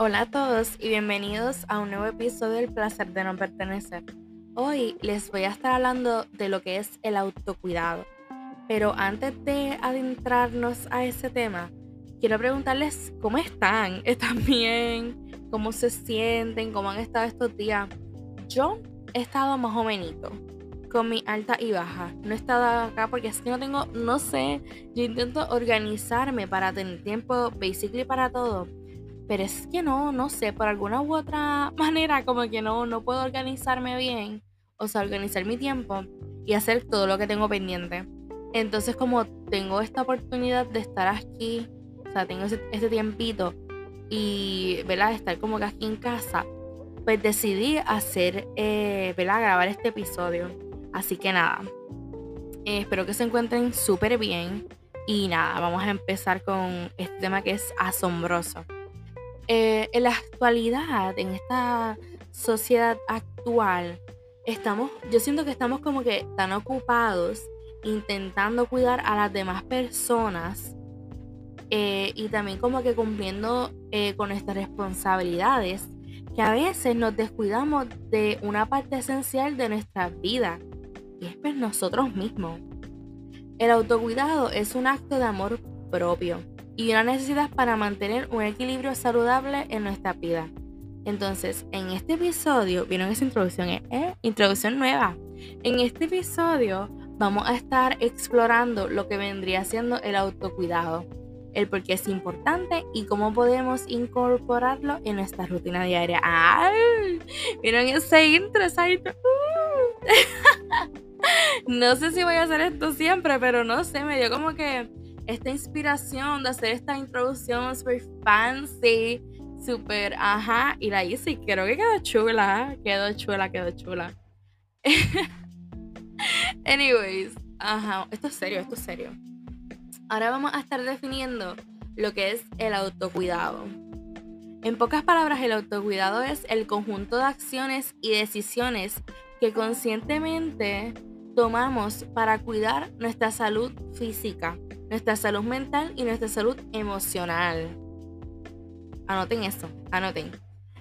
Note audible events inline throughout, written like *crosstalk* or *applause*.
Hola a todos y bienvenidos a un nuevo episodio del placer de no pertenecer. Hoy les voy a estar hablando de lo que es el autocuidado. Pero antes de adentrarnos a ese tema, quiero preguntarles cómo están, *laughs* ¿están bien? ¿Cómo se sienten? ¿Cómo han estado estos días? Yo he estado más o menos con mi alta y baja. No he estado acá porque es que no tengo, no sé, yo intento organizarme para tener tiempo basically para todo pero es que no, no sé, por alguna u otra *laughs* manera como que no, no puedo organizarme bien, o sea, organizar mi tiempo y hacer todo lo que tengo pendiente. Entonces como tengo esta oportunidad de estar aquí, o sea, tengo este tiempito y, ¿verdad? Estar como que aquí en casa, pues decidí hacer, eh, ¿verdad? Grabar este episodio. Así que nada, eh, espero que se encuentren súper bien y nada, vamos a empezar con este tema que es asombroso. Eh, en la actualidad, en esta sociedad actual, estamos, yo siento que estamos como que tan ocupados intentando cuidar a las demás personas eh, y también como que cumpliendo eh, con nuestras responsabilidades, que a veces nos descuidamos de una parte esencial de nuestra vida, y es pues nosotros mismos. El autocuidado es un acto de amor propio y una necesidad para mantener un equilibrio saludable en nuestra vida. Entonces, en este episodio, vieron esa introducción, ¿eh? ¿Eh? Introducción nueva. En este episodio vamos a estar explorando lo que vendría siendo el autocuidado, el por qué es importante y cómo podemos incorporarlo en nuestra rutina diaria. ¡Ay! ¿Vieron ese intro? Esa *laughs* no sé si voy a hacer esto siempre, pero no sé, me dio como que esta inspiración de hacer esta introducción super fancy, super, ajá, y la hice creo que quedó chula, quedó chula, quedó chula. *laughs* Anyways, ajá, esto es serio, esto es serio. Ahora vamos a estar definiendo lo que es el autocuidado. En pocas palabras, el autocuidado es el conjunto de acciones y decisiones que conscientemente tomamos para cuidar nuestra salud física, nuestra salud mental y nuestra salud emocional. Anoten eso, anoten.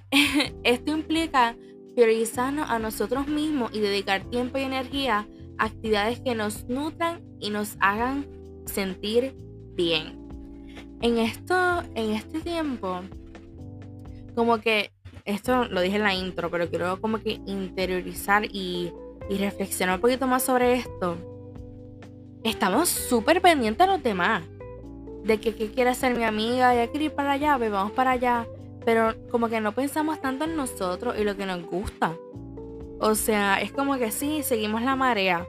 *laughs* Esto implica priorizarnos a nosotros mismos y dedicar tiempo y energía a actividades que nos nutran y nos hagan sentir bien. En esto, en este tiempo, como que esto lo dije en la intro, pero quiero como que interiorizar y, y reflexionar un poquito más sobre esto estamos súper pendientes a los demás. De que, quiere hacer mi amiga, ya quiere ir para allá, pues vamos para allá. Pero como que no pensamos tanto en nosotros y lo que nos gusta. O sea, es como que sí, seguimos la marea.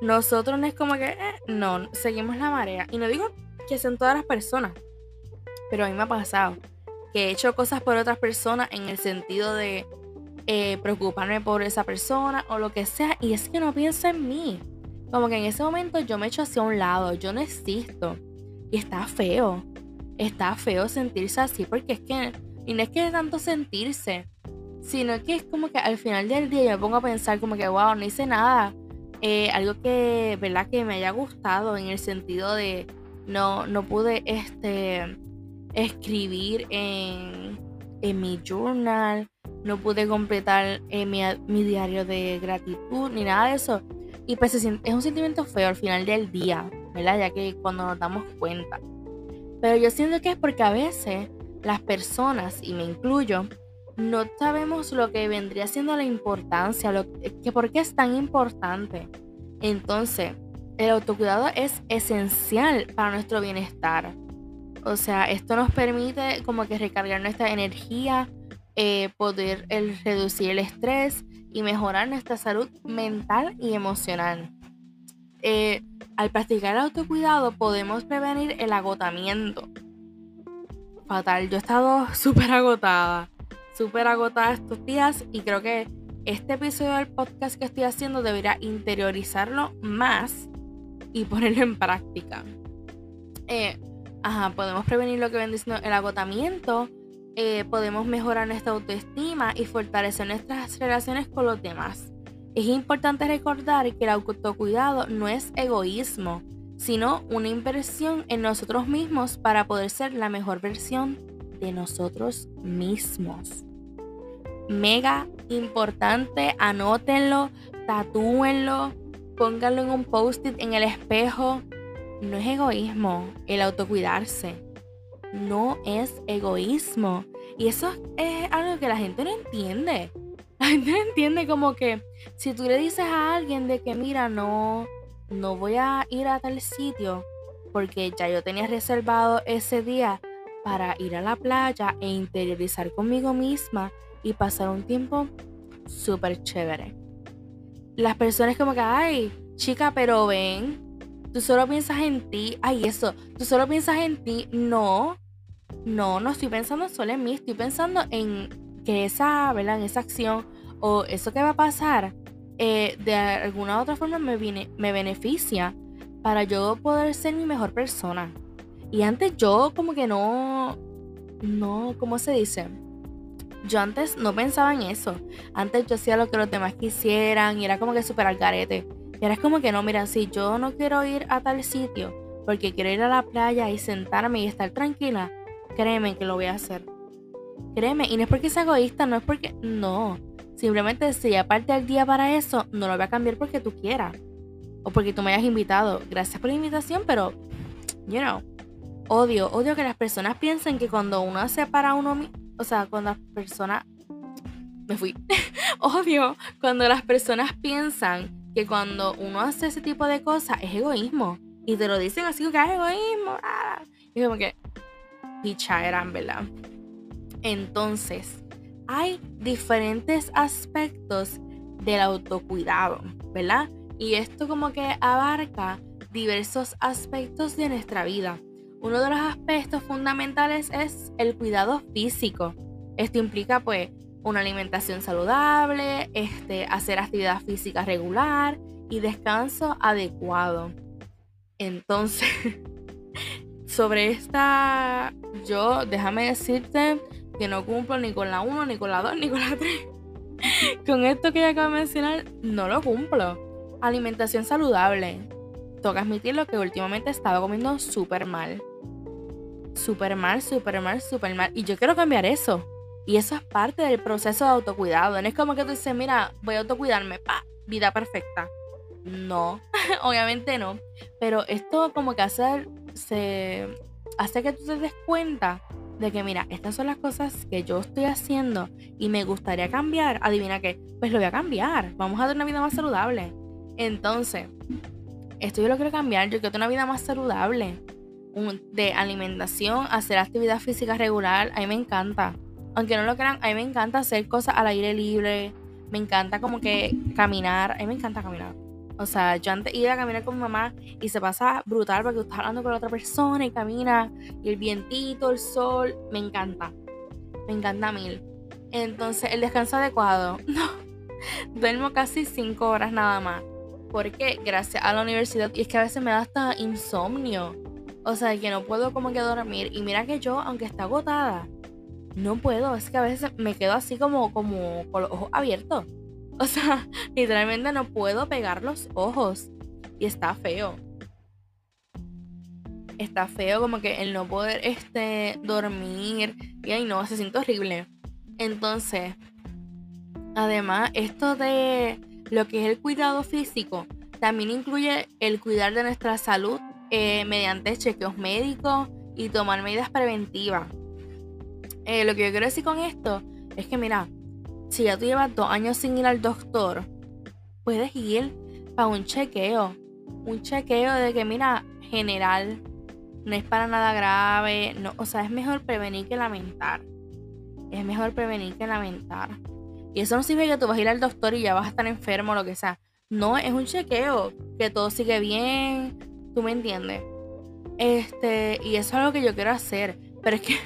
Nosotros no es como que, eh, no, seguimos la marea. Y no digo que sean todas las personas, pero a mí me ha pasado que he hecho cosas por otras personas en el sentido de eh, preocuparme por esa persona o lo que sea. Y es que no piensa en mí. Como que en ese momento yo me echo hacia un lado, yo no existo. Y está feo. Está feo sentirse así porque es que, no es que tanto sentirse, sino que es como que al final del día yo me pongo a pensar como que, wow, no hice nada. Eh, algo que, ¿verdad? Que me haya gustado en el sentido de no, no pude este, escribir en, en mi journal, no pude completar eh, mi, mi diario de gratitud, ni nada de eso. Y pues es un sentimiento feo al final del día, ¿verdad? Ya que cuando nos damos cuenta. Pero yo siento que es porque a veces las personas, y me incluyo, no sabemos lo que vendría siendo la importancia, lo que por qué es tan importante. Entonces, el autocuidado es esencial para nuestro bienestar. O sea, esto nos permite como que recargar nuestra energía, eh, poder reducir el estrés y mejorar nuestra salud mental y emocional. Eh, al practicar el autocuidado podemos prevenir el agotamiento. Fatal, yo he estado *laughs* súper agotada, súper agotada estos días y creo que este episodio del podcast que estoy haciendo debería interiorizarlo más y ponerlo en práctica. Eh, ajá, podemos prevenir lo que ven diciendo el agotamiento eh, podemos mejorar nuestra autoestima y fortalecer nuestras relaciones con los demás. Es importante recordar que el autocuidado no es egoísmo, sino una inversión en nosotros mismos para poder ser la mejor versión de nosotros mismos. Mega importante, anótenlo, tatúenlo, pónganlo en un post-it en el espejo. No es egoísmo el autocuidarse. No es egoísmo. Y eso es algo que la gente no entiende. *laughs* La gente no entiende como que si tú le dices a alguien de que mira, no, no voy a ir a tal sitio porque ya yo tenía reservado ese día para ir a la playa e interiorizar conmigo misma y pasar un tiempo súper chévere. Las personas como que, ay, chica, pero ven, tú solo piensas en ti, ay, eso, tú solo piensas en ti, no, no, no estoy pensando solo en mí, estoy pensando en que esa, ¿verdad? En esa acción o eso que va a pasar, eh, de alguna u otra forma me, me beneficia para yo poder ser mi mejor persona. Y antes yo como que no, no, ¿cómo se dice? Yo antes no pensaba en eso. Antes yo hacía lo que los demás quisieran y era como que súper al garete. Y ahora es como que no, mira, si yo no quiero ir a tal sitio porque quiero ir a la playa y sentarme y estar tranquila, créeme que lo voy a hacer. Créeme, y no es porque sea egoísta, no es porque... No, simplemente si aparte del día para eso, no lo voy a cambiar porque tú quieras. O porque tú me hayas invitado. Gracias por la invitación, pero, you know, odio, odio que las personas piensen que cuando uno hace para uno o sea, cuando las personas... Me fui. *laughs* odio cuando las personas piensan que cuando uno hace ese tipo de cosas es egoísmo. Y te lo dicen así que es egoísmo. Ah. Y como que, picha eran, ¿verdad? Entonces, hay diferentes aspectos del autocuidado, ¿verdad? Y esto como que abarca diversos aspectos de nuestra vida. Uno de los aspectos fundamentales es el cuidado físico. Esto implica pues una alimentación saludable, este, hacer actividad física regular y descanso adecuado. Entonces, *laughs* sobre esta, yo déjame decirte que no cumplo ni con la 1, ni con la 2, ni con la 3. *laughs* con esto que ya acabo de mencionar, no lo cumplo. Alimentación saludable. Toca admitirlo que últimamente estaba comiendo súper mal. Súper mal, súper mal, súper mal. Y yo quiero cambiar eso. Y eso es parte del proceso de autocuidado. No es como que tú dices, mira, voy a autocuidarme, pa, vida perfecta. No, *laughs* obviamente no. Pero esto como que hace, se, hace que tú te des cuenta de que, mira, estas son las cosas que yo estoy haciendo y me gustaría cambiar. Adivina qué, pues lo voy a cambiar. Vamos a tener una vida más saludable. Entonces, esto yo lo quiero cambiar. Yo quiero tener una vida más saludable. de alimentación, hacer actividad física regular. A mí me encanta. Aunque no lo crean, a mí me encanta hacer cosas al aire libre. Me encanta como que caminar. A mí me encanta caminar. O sea, yo antes iba a caminar con mi mamá y se pasa brutal porque estás hablando con otra persona y camina y el vientito, el sol, me encanta. Me encanta mil. Entonces, el descanso adecuado. *laughs* No, duermo casi cinco horas nada más. Porque gracias a la universidad, y es que a veces me da hasta insomnio. O sea, que no puedo como que dormir. Y mira que yo, aunque está agotada, no puedo. Es que a veces me quedo así como, como con los ojos abiertos. *laughs* O sea, literalmente no puedo pegar los ojos. Y está feo. Está feo como que el no poder este, dormir. Y ay no, se siente horrible. Entonces, además, esto de lo que es el cuidado físico también incluye el cuidar de nuestra salud eh, mediante chequeos médicos y tomar medidas preventivas. Eh, lo que yo quiero decir con esto es que, mira, si ya tú llevas dos años sin ir al doctor, puedes ir para un chequeo. Un chequeo de que, mira, general, no es para nada grave. No, o sea, es mejor prevenir que lamentar. Es mejor prevenir que lamentar. Y eso no significa que tú vas a ir al doctor y ya vas a estar enfermo o lo que sea. No, es un chequeo. Que todo sigue bien. ¿Tú me entiendes? Este, y eso es algo que yo quiero hacer. Pero es que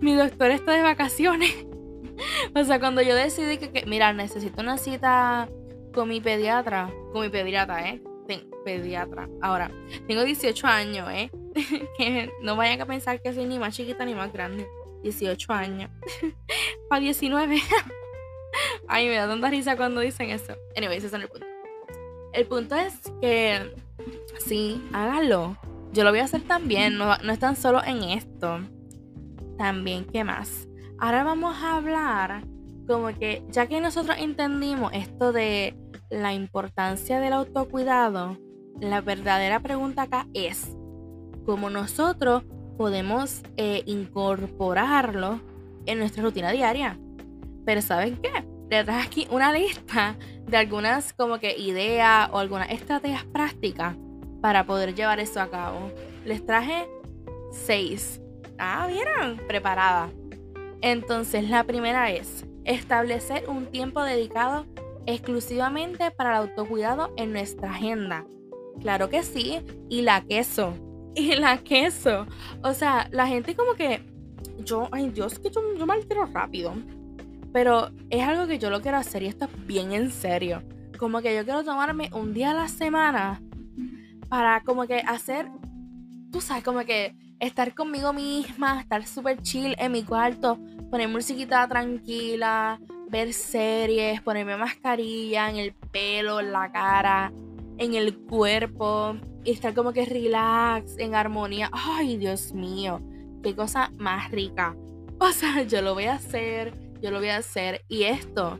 mi doctor está de vacaciones. *laughs* o sea, cuando yo decidí que, mira, necesito una cita con mi pediatra, con mi pediatra, ¿eh? pediatra. Ahora, tengo 18 años, ¿eh? *laughs* no vayan a pensar que soy ni más chiquita ni más grande. 18 años. *laughs* Para 19. Ay, me da tanta risa cuando dicen eso. Anyways, ese es el punto. El punto es que sí, hágalo. Yo lo voy a hacer también. No, no están solo en esto. También, ¿qué más? Ahora vamos a hablar como que, ya que nosotros entendimos esto de la importancia del autocuidado, la verdadera pregunta acá es, ¿cómo nosotros podemos eh, incorporarlo en nuestra rutina diaria? Pero ¿saben qué? Le traje aquí una lista de algunas como que ideas o algunas estrategias prácticas para poder llevar eso a cabo. Les traje seis. Ah, ¿vieron? Preparada. Entonces, la primera es establecer un tiempo dedicado exclusivamente para el autocuidado en nuestra agenda. Claro que sí, y la queso. *laughs* Y la queso. O sea, la gente como que yo, ay Dios, que yo, me altero rápido. Pero es algo que yo lo quiero hacer y esto es bien en serio. Como que yo quiero tomarme un día a la semana para como que hacer, tú sabes, como que estar conmigo misma, estar súper chill en mi cuarto, poner musiquita tranquila, ver series, ponerme mascarilla en el pelo, en la cara, en el cuerpo y estar como que relax, en armonía. Ay, Dios mío, qué cosa más rica. *laughs* O sea, yo lo voy a hacer yo lo voy a hacer. Y esto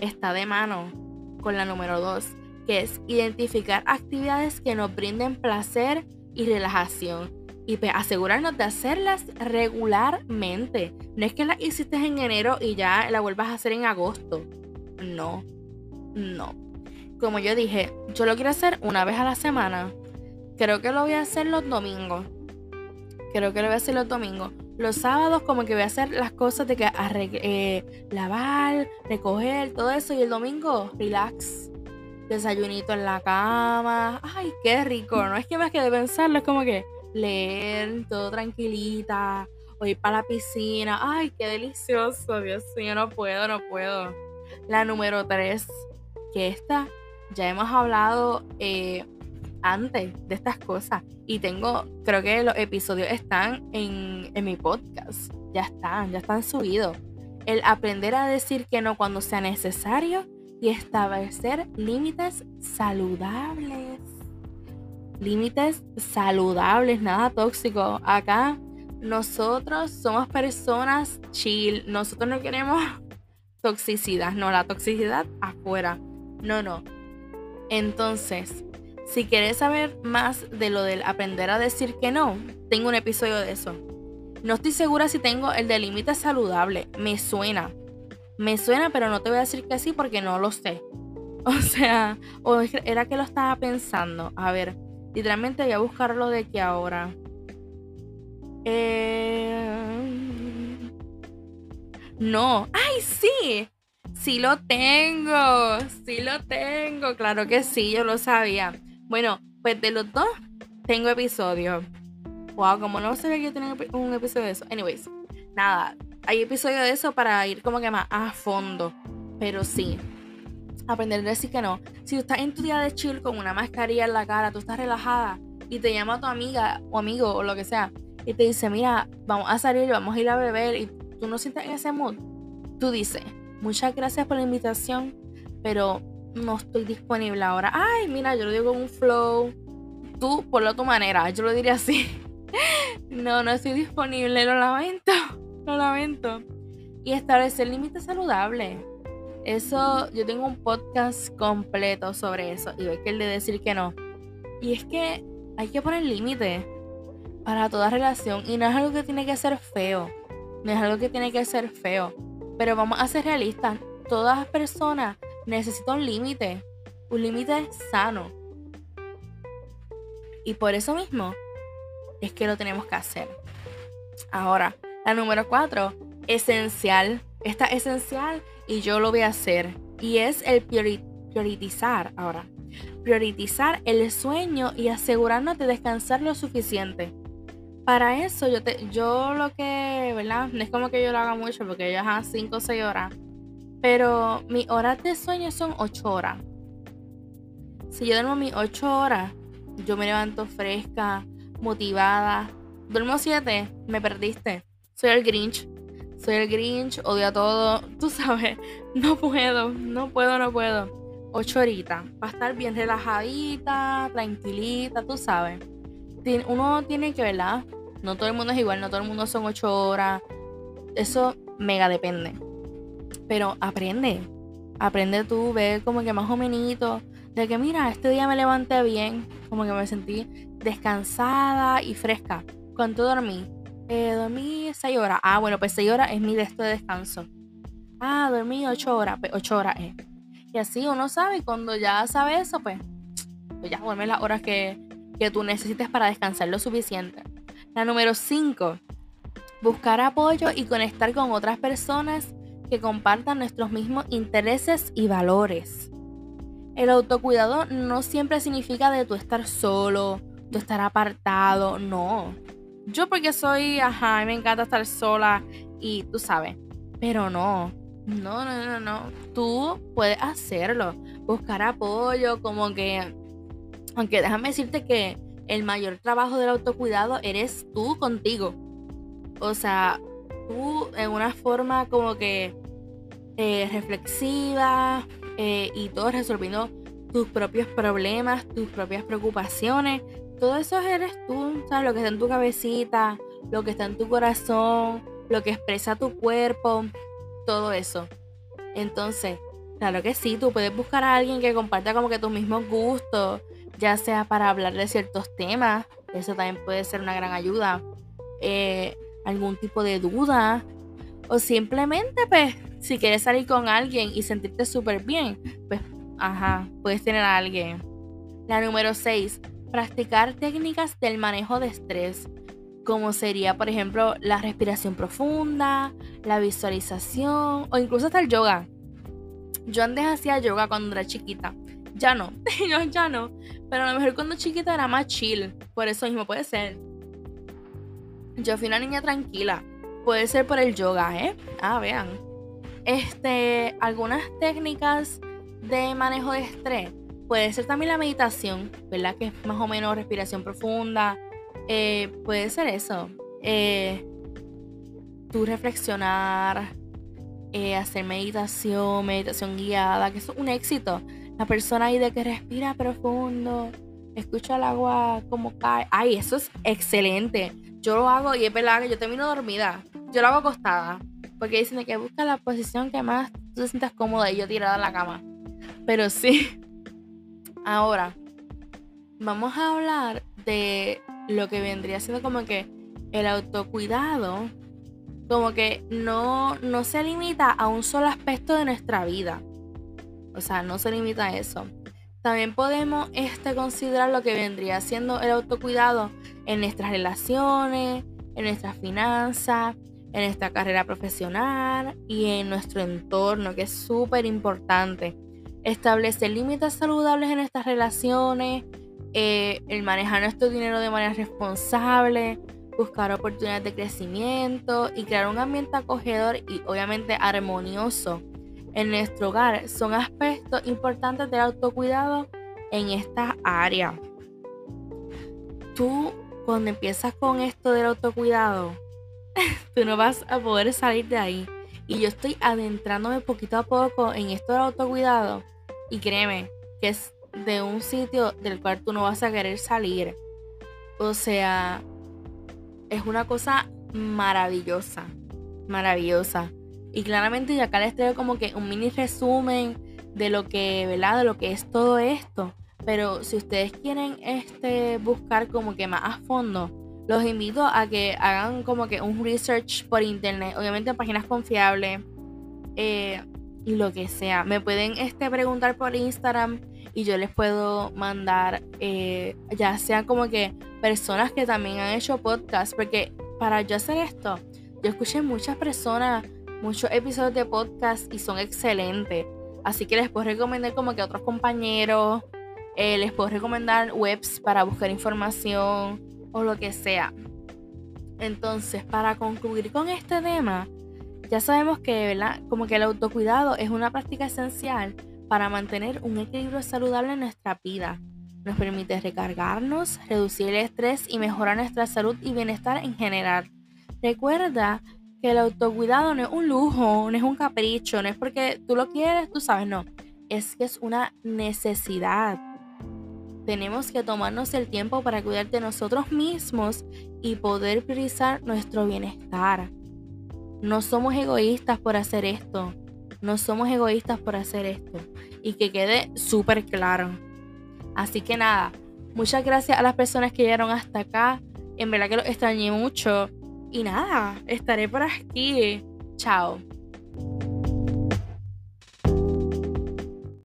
está de mano con la número dos, que es identificar actividades que nos brinden placer y relajación. Y pues, asegurarnos de hacerlas regularmente. No es que las hiciste en enero y ya la vuelvas a hacer en agosto. No, no. Como yo dije, yo lo quiero hacer una vez a la semana. Creo que lo voy a hacer los domingos. Creo que lo voy a hacer los domingos. Los sábados como que voy a hacer las cosas de que eh, lavar, recoger, todo eso. Y el domingo, relax. Desayunito en la cama. Ay, qué rico. No es que más que de pensarlo, es como que leer, todo tranquilita. O ir para la piscina. Ay, qué delicioso. Dios mío, no puedo, no puedo. La número tres, que esta ya hemos hablado eh, antes de estas cosas. Y tengo, creo que los episodios están en, en mi podcast. Ya están, ya están subidos. El aprender a decir que no cuando sea necesario y establecer límites saludables. Límites saludables, nada tóxico. Acá nosotros somos personas chill. Nosotros no queremos *laughs* toxicidad. No, la toxicidad afuera. No, no. Entonces, si quieres saber más de lo del aprender a decir que no, tengo un episodio de eso. No estoy segura si tengo el de límite saludable. Me suena. Me suena, pero no te voy a decir que sí porque no lo sé. *laughs* O sea, o era que lo estaba pensando. A ver, literalmente voy a buscarlo de que ahora. Eh... No. ¡Ay, sí! Sí lo tengo. Sí lo tengo. Claro que sí, yo lo sabía. Bueno, pues de los dos tengo episodios. Wow, como no sabía que yo tenía un episodio de eso. Anyways, nada, hay episodio de eso para ir como que más a fondo. Pero sí, aprender a decir que no. Si tú estás en tu día de chill con una mascarilla en la cara, tú estás relajada y te llama tu amiga o amigo o lo que sea y te dice, mira, vamos a salir, vamos a ir a beber y tú no sientes en ese mood, tú dices, muchas gracias por la invitación, pero no estoy disponible ahora. Ay, mira, yo lo digo con un flow. Tú, por a tu manera, yo lo diría así. *laughs* no, no estoy disponible, lo lamento, *laughs* lo lamento. Y establecer límites saludables. Eso, yo tengo un podcast completo sobre eso. Y ve que el de decir que no. Y es que hay que poner límites para toda relación. Y no es algo que tiene que ser feo. No es algo que tiene que ser feo. Pero vamos a ser realistas. Todas las personas necesita un límite, un límite sano. Y por eso mismo es que lo tenemos que hacer. Ahora, la número cuatro, esencial. Esta esencial y yo lo voy a hacer. Y es el priorizar ahora. Priorizar el sueño y asegurarnos de descansar lo suficiente. Para eso yo, te, yo lo que, ¿verdad? No es como que yo lo haga mucho porque yo hago 5 o 6 horas pero mis horas de sueño son 8 horas. Si yo duermo mis 8 horas, yo me levanto fresca, motivada. Duermo 7, me perdiste. Soy el Grinch. Soy el Grinch, odio a todo. *laughs* Tú sabes, no puedo, no puedo, no puedo. 8 horitas. Para estar bien relajadita, tranquilita, tú sabes. Uno tiene que, ¿verdad? No todo el mundo es igual, no todo el mundo son ocho horas. Eso mega depende. Pero aprende. Aprende tú, ve como que más o menos de que mira, este día me levanté bien, como que me sentí descansada y fresca. ¿Cuánto dormí? Eh, dormí 6 horas. Ah, bueno, pues 6 horas es mi de esto de descanso. Ah, dormí 8 horas. Pues 8 horas es. Y así uno sabe, y cuando ya sabe eso, pues, pues ya duerme las horas que, que tú necesites para descansar lo suficiente. La número 5. Buscar apoyo y conectar con otras personas que compartan nuestros mismos intereses y valores. El autocuidado no siempre significa de tú estar solo, tú estar apartado, no. Yo porque soy, ajá, me encanta estar sola y tú sabes, pero no. No, no, no, no. Tú puedes hacerlo. Buscar apoyo, como que... Aunque déjame decirte que el mayor trabajo del autocuidado eres tú contigo. O sea, tú en una forma como que eh, reflexiva eh, y todo resolviendo tus propios problemas, tus propias preocupaciones. Todo eso eres tú, ¿sabes? Lo que está en tu cabecita, lo que está en tu corazón, lo que expresa tu cuerpo, todo eso. Entonces, claro que sí, tú puedes buscar a alguien que comparta como que tus mismos gustos, ya sea para hablar de ciertos temas, eso también puede ser una gran ayuda. Eh, algún tipo de duda, o simplemente, pues, si quieres salir con alguien y sentirte súper bien, pues, ajá, puedes tener a alguien. La número 6, practicar técnicas del manejo de estrés, como sería, por ejemplo, la respiración profunda, la visualización o incluso hasta el yoga. Yo antes hacía yoga cuando era chiquita. Ya no, *laughs* ya no. Pero a lo mejor cuando chiquita era más chill. Por eso mismo puede ser. Yo fui una niña tranquila. Puede ser por el yoga, ¿eh? Ah, vean. Este, algunas técnicas de manejo de estrés. Puede ser también la meditación, ¿verdad? Que es más o menos respiración profunda. Eh, puede ser eso. Eh, tú reflexionar, eh, hacer meditación, meditación guiada, que es un éxito. La persona ahí de que respira profundo, escucha el agua como cae. Ay, eso es excelente. Yo lo hago y es verdad que yo termino dormida. Yo lo hago acostada. Porque dicen que busca la posición que más tú te sientas cómoda y yo tirada en la cama. Pero sí. Ahora, vamos a hablar de lo que vendría siendo como que el autocuidado, como que no, no se limita a un solo aspecto de nuestra vida. O sea, no se limita a eso. También podemos este, considerar lo que vendría siendo el autocuidado en nuestras relaciones, en nuestras finanzas, en nuestra carrera profesional y en nuestro entorno, que es súper importante. Establecer límites saludables en estas relaciones, eh, el manejar nuestro dinero de manera responsable, buscar oportunidades de crecimiento y crear un ambiente acogedor y obviamente armonioso en nuestro hogar son aspectos importantes del autocuidado en esta área. Tú cuando empiezas con esto del autocuidado, *laughs* tú no vas a poder salir de ahí. Y yo estoy adentrándome poquito a poco en esto del autocuidado. Y créeme que es de un sitio del cual tú no vas a querer salir. O sea, es una cosa maravillosa. Maravillosa. Y claramente ya acá les traigo como que un mini resumen de lo que, ¿verdad? De lo que es todo esto. Pero si ustedes quieren este, buscar como que más a fondo, los invito a que hagan como que un research por internet, obviamente en páginas confiables eh, lo que sea. Me pueden este, preguntar por Instagram y yo les puedo mandar, eh, ya sean como que personas que también han hecho podcast, porque para yo hacer esto, yo escuché muchas personas, muchos episodios de podcast y son excelentes. Así que les puedo recomendar como que otros compañeros, eh, les puedo recomendar webs para buscar información o lo que sea. Entonces, para concluir con este tema, ya sabemos que, ¿verdad? Como que el autocuidado es una práctica esencial para mantener un equilibrio saludable en nuestra vida. Nos permite recargarnos, reducir el estrés y mejorar nuestra salud y bienestar en general. Recuerda que el autocuidado no es un lujo, no es un capricho, no es porque tú lo quieres, tú sabes, no. Es que es una necesidad. tenemos que tomarnos el tiempo para cuidar de nosotros mismos y poder priorizar nuestro bienestar. No somos egoístas por hacer esto. No somos egoístas por hacer esto. Y que quede súper claro. Así que nada, muchas gracias a las personas que llegaron hasta acá. En verdad que lo extrañé mucho. Y nada, estaré por aquí. Chao.